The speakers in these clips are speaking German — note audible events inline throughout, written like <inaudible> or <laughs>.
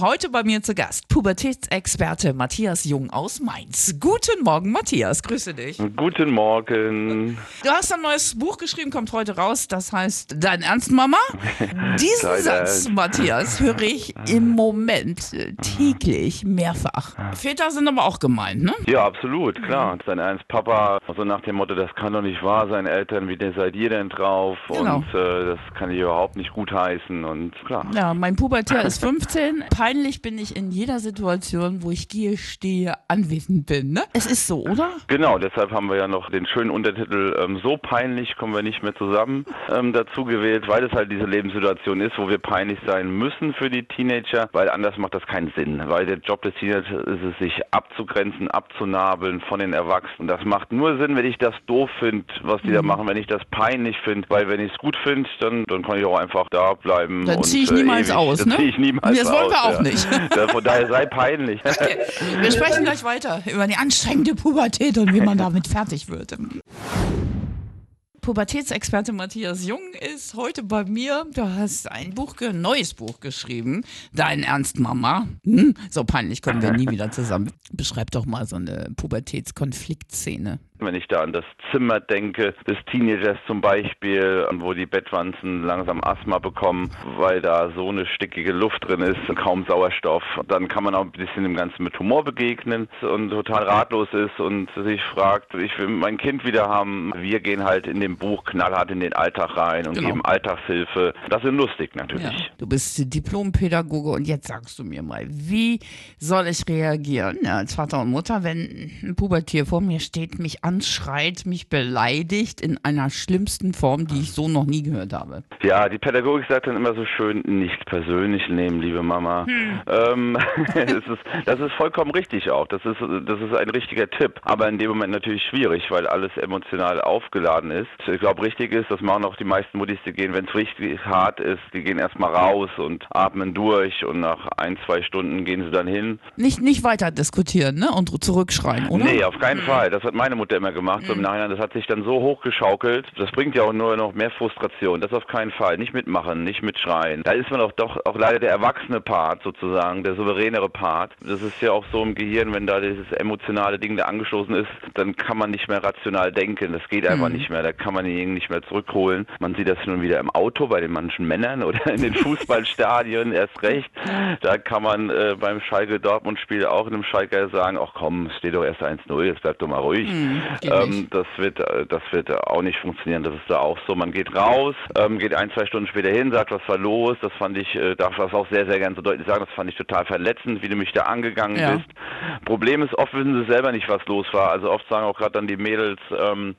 Heute bei mir zu Gast Pubertätsexperte Matthias Jung aus Mainz. Guten Morgen, Matthias. Grüße dich. Guten Morgen. Du hast ein neues Buch geschrieben, kommt heute raus. Das heißt Dein Ernst, Mama? <laughs> Diesen Dein Satz. Matthias, höre ich im Moment äh, täglich mehrfach. Väter sind aber auch gemeint, ne? Ja, absolut, klar. Sein Ernst Papa, so nach dem Motto, das kann doch nicht wahr sein, Eltern, wie seid ihr denn drauf? Genau. Und äh, das kann ich überhaupt nicht gutheißen und klar. Ja, mein Pubertär <laughs> ist 15. Peinlich bin ich in jeder Situation, wo ich gehe, stehe, anwesend bin, ne? Es ist so, oder? Genau, deshalb haben wir ja noch den schönen Untertitel ähm, So peinlich kommen wir nicht mehr zusammen ähm, dazu gewählt, weil es halt diese Lebenssituation ist, wo wir peinlich sein müssen für die Teenager, weil anders macht das keinen Sinn. Weil der Job des Teenagers ist es, sich abzugrenzen, abzunabeln von den Erwachsenen. Das macht nur Sinn, wenn ich das doof finde, was die da Mhm. machen, wenn ich das peinlich finde, weil wenn ich es gut finde, dann, dann kann ich auch einfach da bleiben. Dann und, zieh ich äh, niemals ewig. aus, Dann ne? zieh ich niemals Das wollen wir aus, auch nicht. <laughs> Von daher sei peinlich. <laughs> Wir sprechen gleich weiter über die anstrengende Pubertät und wie man damit fertig wird. Pubertätsexperte Matthias Jung ist heute bei mir. Du hast ein Buch, ein neues Buch geschrieben. Dein Ernst, Mama. Hm? So peinlich kommen wir nie wieder zusammen. Beschreib doch mal so eine Pubertätskonfliktszene. Wenn ich da an das Zimmer denke, des Teenagers zum Beispiel, wo die Bettwanzen langsam Asthma bekommen, weil da so eine stickige Luft drin ist und kaum Sauerstoff, dann kann man auch ein bisschen dem Ganzen mit Humor begegnen und total ratlos ist und sich fragt, ich will mein Kind wieder haben. Wir gehen halt in dem Buch knallhart in den Alltag rein und Genau. geben Alltagshilfe. Das ist lustig Ja. natürlich. Du bist Diplompädagoge und jetzt sagst du mir mal, wie soll ich reagieren ja, als Vater und Mutter, wenn ein Pubertier vor mir steht, mich anschreit, mich beleidigt in einer schlimmsten Form, die ich so noch nie gehört habe? Ja, die Pädagogik sagt dann immer so schön, nicht persönlich nehmen, liebe Mama. Ähm, <laughs> es ist, das ist vollkommen richtig auch. Das ist, das ist ein richtiger Tipp. Aber in dem Moment natürlich schwierig, weil alles emotional aufgeladen ist. Ich glaube, richtig ist, das machen auch die meisten Muttis, die gehen, wenn es richtig hart ist, die gehen erstmal raus und atmen durch und nach ein, zwei Stunden gehen sie dann hin. Nicht, nicht weiter diskutieren ne? und zurückschreien, oder? Nee, auf keinen Fall. Das hat meine Mutter immer gemacht. So im Nachhinein, das hat sich dann so hochgeschaukelt. Das bringt ja auch nur noch mehr Frustration. Das auf keinen Fall. Nicht mitmachen, nicht mitschreien. Da ist man auch doch auch leider der erwachsene Part sozusagen, der souveränere Part. Das ist ja auch so im Gehirn, wenn da dieses emotionale Ding da angestoßen ist, dann kann man nicht mehr rational denken. Das geht einfach nicht mehr. Da kann man ihn nicht mehr zurückholen. Man sieht das nun wieder im Auto bei den manchen Männern oder in den <laughs> Fußballstadien erst recht. Da kann man äh, beim Schalke-Dortmund-Spiel auch in einem Schalker sagen, ach komm, es steht doch erst 1-0, jetzt bleib doch mal ruhig. geht ähm, das wird äh, das wird auch nicht funktionieren. Das ist da auch so. Man geht raus, ähm, geht ein, zwei Stunden später hin, sagt, was war los. Das fand ich, äh, darf das auch sehr, sehr gern so deutlich sagen. Das fand ich total verletzend, wie du mich da angegangen Ja. bist. Problem ist, oft wissen sie selber nicht, was los war. Also oft sagen auch gerade dann die Mädels, ähm,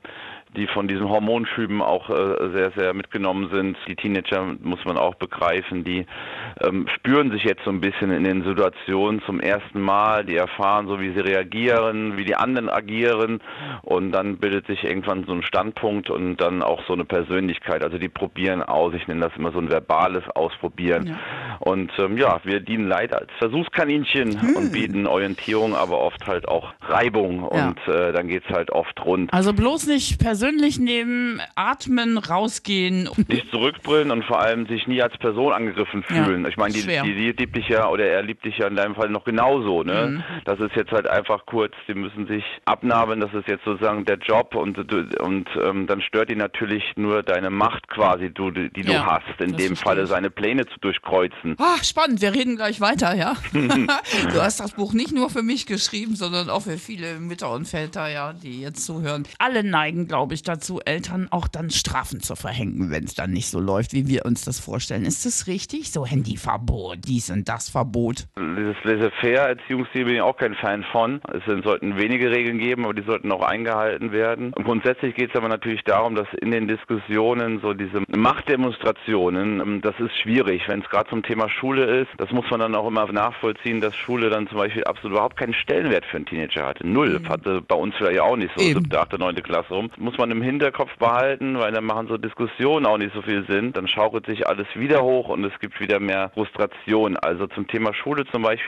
die von diesen Hormonschüben auch äh, sehr, sehr mitgenommen sind. Die Teenager muss man auch begreifen, die ähm, spüren sich jetzt so ein bisschen in den Situationen zum ersten Mal, die erfahren so, wie sie reagieren, wie die anderen agieren und dann bildet sich irgendwann so ein Standpunkt und dann auch so eine Persönlichkeit. Also die probieren aus, ich nenne das immer so ein verbales Ausprobieren. Ja. Und ähm, ja, wir dienen leider als Versuchskaninchen Hm. und bieten Orientierung, aber oft halt auch Reibung Ja. und äh, dann geht's halt oft rund. Also bloß nicht persönlich nehmen, atmen, rausgehen. nicht zurückbrüllen und vor allem sich nie als Person angegriffen Ja, fühlen. ich meine, die, die, die liebt dich ja oder er liebt dich ja in deinem Fall noch genauso. Ne? Mhm. Das ist jetzt halt einfach kurz, die müssen sich abnabeln, das ist jetzt sozusagen der Job und, und ähm, dann stört ihn natürlich nur deine Macht quasi, du, die du Ja, hast, in dem Falle seine Pläne zu durchkreuzen. Ah, spannend, wir reden gleich weiter, ja? <laughs> du hast das Buch nicht nur für mich geschrieben, sondern auch für viele Mütter und Väter, ja, die jetzt zuhören. Alle neigen, glaube ich, dazu, Eltern auch dann Strafen zu verhängen, wenn es dann nicht so läuft, wie wir uns das vorstellen. Ist das richtig? So Handyverbot, dies und das Verbot. Dieses Laissez-faire-Erziehungsstil bin ich auch kein Fan von. Es sollten wenige Regeln geben, aber die sollten auch eingehalten werden. Und grundsätzlich geht es aber natürlich darum, dass in den Diskussionen so diese Machtdemonstrationen, ähm, das ist schwierig, wenn es gerade zum Thema Schule ist. Das muss man dann auch immer nachvollziehen, dass Schule dann zum Beispiel absolut überhaupt keinen Stellenwert für einen Teenager hatte. Null. Hatte bei uns vielleicht auch nicht so, siebte, achte, neunte Klasse rum. Muss man im Hinterkopf behalten, weil dann machen so Diskussionen auch nicht so viel Sinn. Dann schaukelt sich alles wieder hoch und es gibt wieder mehr Frustration. Also zum Thema Schule zum Beispiel